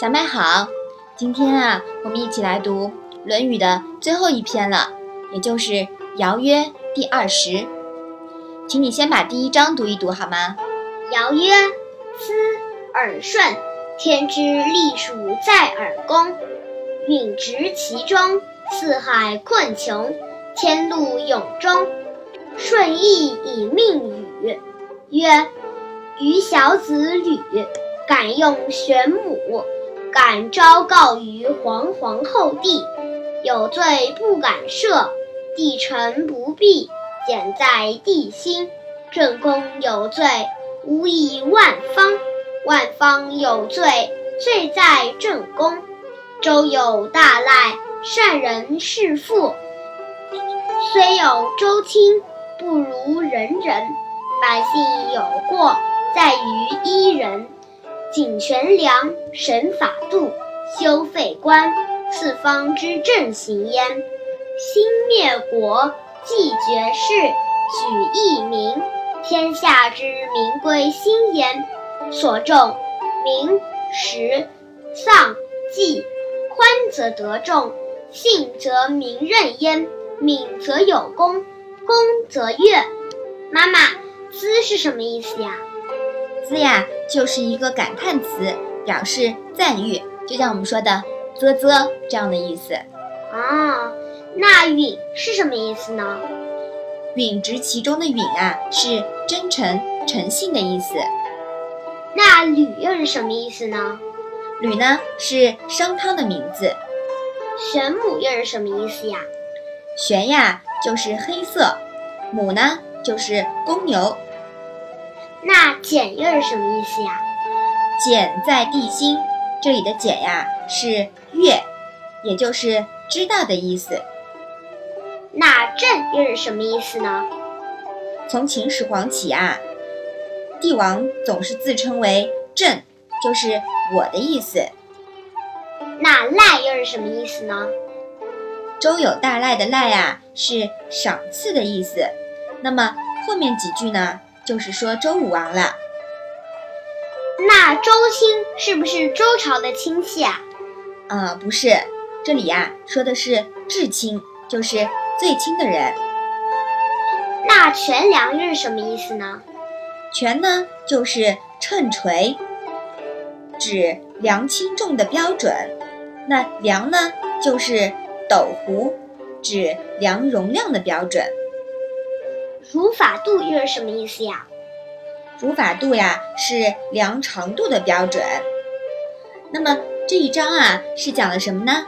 小麦好，今天啊，我们一起来读《论语》的最后一篇了，也就是《尧曰》第二十。请你先把第一章读一读好吗？尧曰：“思耳顺，天之利属在耳躬。允直其中，四海困穷，天路永终。顺义以命禹。曰：余小子履，敢用玄母。”敢昭告于皇皇后帝，有罪不敢赦，帝臣不必简在帝心。正宫有罪，无以万方；万方有罪，罪在正宫。周有大赖，善人是父。虽有周亲，不如人人。百姓有过，在于一人。谨权良，审法度，修废官，四方之正行焉。兴灭国，继绝世，举义民，天下之民归心焉。所重名实丧祭，宽则得众，信则民任焉。敏则有功，功则悦。妈妈，资是什么意思呀？资呀，就是一个感叹词，表示赞誉，就像我们说的“啧啧”这样的意思。啊，那“允”是什么意思呢？“允直”其中的“允”啊，是真诚、诚信的意思。那“吕”又是什么意思呢？“吕”呢，是商汤的名字。玄母又是什么意思呀？“玄”呀，就是黑色；“母”呢，就是公牛。那简又是什么意思呀？简在地心，这里的简呀是月，也就是知道的意思。那朕又是什么意思呢？从秦始皇起啊，帝王总是自称为朕，就是我的意思。那赖又是什么意思呢？周有大赖的赖啊是赏赐的意思。那么后面几句呢？就是说周武王了，那周亲是不是周朝的亲戚啊？啊，不是，这里呀说的是至亲，就是最亲的人。那权量又是什么意思呢？权呢就是秤锤，指量轻重的标准；那量呢就是斗壶，指量容量的标准。如法度又是什么意思呀？儒法度呀，是量长度的标准。那么这一章啊，是讲了什么呢？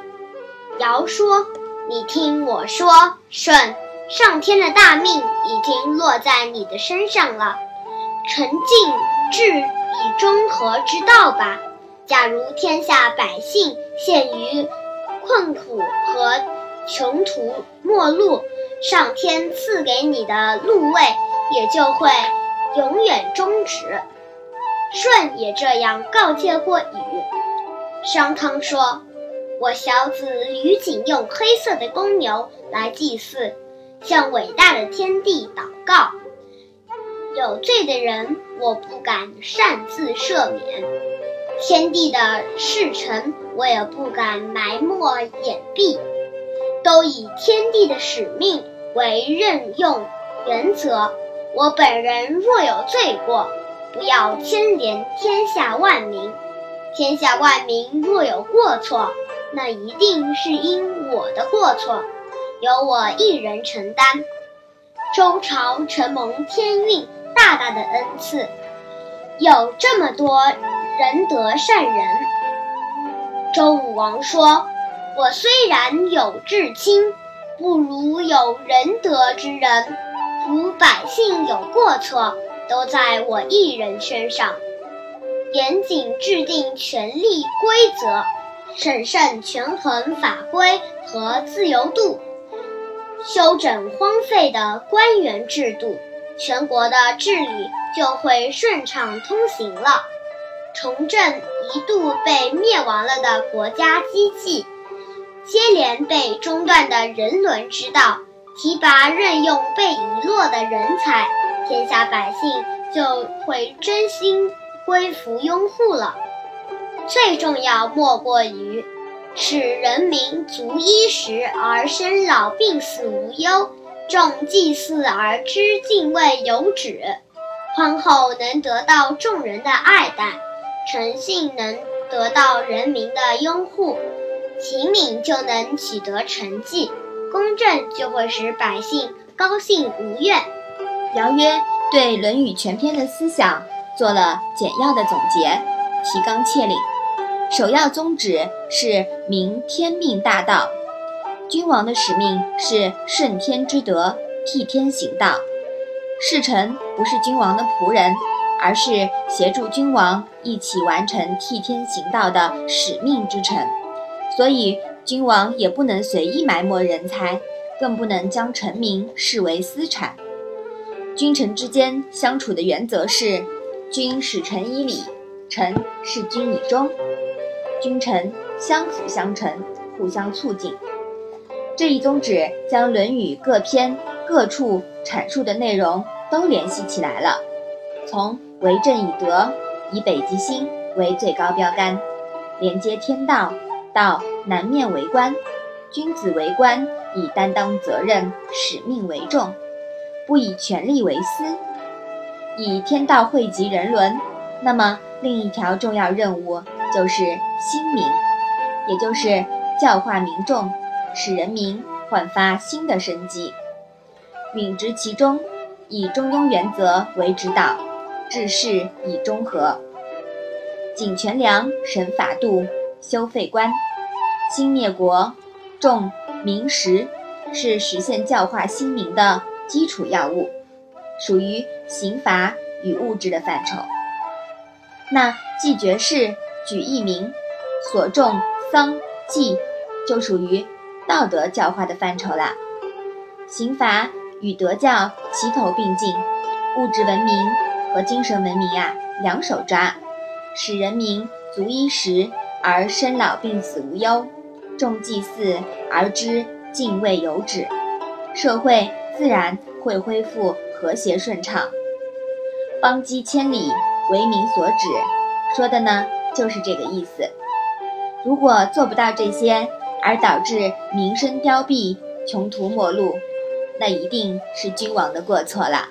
尧说：“你听我说，舜，上天的大命已经落在你的身上了，沉静致以中和之道吧。假如天下百姓陷于困苦和穷途末路。”上天赐给你的禄位也就会永远终止。舜也这样告诫过禹。商汤说：“我小子吕景用黑色的公牛来祭祀，向伟大的天地祷告。有罪的人，我不敢擅自赦免；天地的事臣，我也不敢埋没掩蔽。”都以天地的使命为任用原则。我本人若有罪过，不要牵连天下万民。天下万民若有过错，那一定是因我的过错，由我一人承担。周朝承蒙天运大大的恩赐，有这么多仁德善人。周武王说。我虽然有至亲，不如有仁德之人。如百姓有过错，都在我一人身上。严谨制定权力规则，审慎权衡法规和自由度，修整荒废的官员制度，全国的治理就会顺畅通行了。重振一度被灭亡了的国家机器。接连被中断的人伦之道，提拔任用被遗落的人才，天下百姓就会真心归服拥护了。最重要莫过于使人民足衣食而生老病死无忧，重祭祀而知敬畏有止。皇后能得到众人的爱戴，诚信能得到人民的拥护，勤敏就能取得成绩，公正就会使百姓高兴无怨。尧曰对《论语》全篇的思想做了简要的总结，提纲挈领。首要宗旨是明天命大道，君王的使命是顺天之德，替天行道。侍臣不是君王的仆人，而是协助君王一起完成替天行道的使命之臣。所以，君王也不能随意埋没人才，更不能将臣民视为私产。君臣之间相处的原则是：君使臣以礼，臣事君以忠。君臣相辅相成，互相促进。这一宗旨将《论语》各篇各处阐述的内容都联系起来了。从“为政以德，以北极星”为最高标杆，连接天道，到“南面为官，君子为官，以担当责任、使命为重，不以权力为私，以天道惠及人伦”。那么，另一条重要任务。就是兴民，也就是教化民众，使人民焕发新的生机，允执其中，以中庸原则为指导，治世以中和，谨权量，审法度，修废官，兴灭国，重民实，是实现教化新民的基础要务，属于刑罚与物质的范畴。那既绝世。举一民，所重丧祭，就属于道德教化的范畴了。刑罚与德教齐头并进，物质文明和精神文明呀两手抓，使人民足衣食而生老病死无忧，重祭祀而知敬畏有止，社会自然会恢复和谐顺畅。邦畿千里，为民所指，说的呢？就是这个意思。如果做不到这些，而导致民生凋敝、穷途末路，那一定是君王的过错了。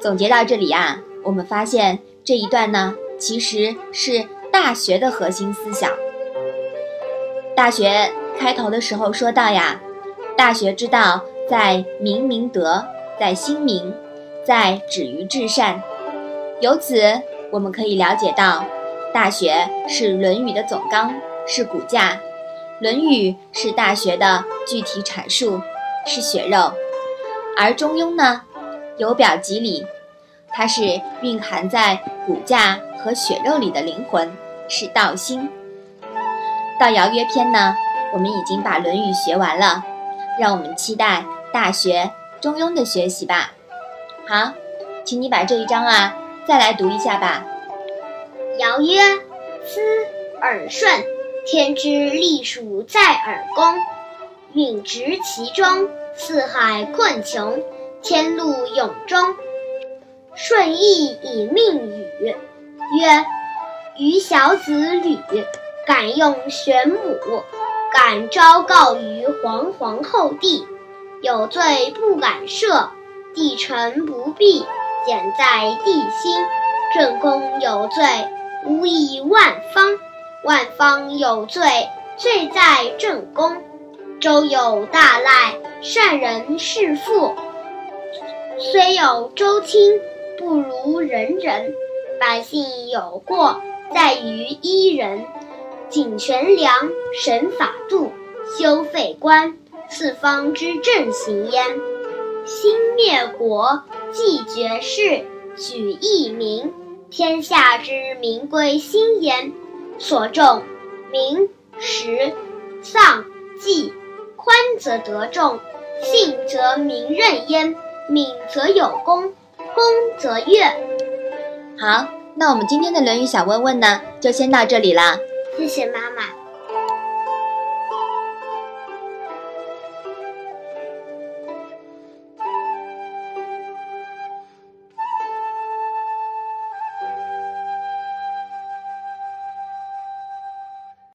总结到这里啊，我们发现这一段呢，其实是《大学》的核心思想。《大学》开头的时候说到呀，《大学》之道在明明德，在亲民，在止于至善。由此，我们可以了解到。大学是《论语》的总纲，是骨架，《论语》是大学的具体阐述，是血肉；而中庸呢，由表及里，它是蕴含在骨架和血肉里的灵魂，是道心。到尧曰篇呢，我们已经把《论语》学完了，让我们期待大学、中庸的学习吧。好，请你把这一章啊再来读一下吧。尧曰：“思耳顺，天之隶属在耳宫，允执其中，四海困穷，天路永终。顺义以命语。曰：余小子吕，敢用玄母，敢昭告于皇皇后帝，有罪不敢赦，帝臣不必，简在帝心。正宫有罪。”无以万方，万方有罪，罪在正宫。周有大赖，善人弑父。虽有周亲，不如人人。百姓有过，在于一人。谨权量，审法度，修废官，四方之正行焉。兴灭国，继绝世，举一民。天下之民归心焉，所重民实丧祭，宽则得众，信则民任焉，敏则有功，功则悦。好，那我们今天的《论语》小问问呢，就先到这里啦。谢谢妈妈。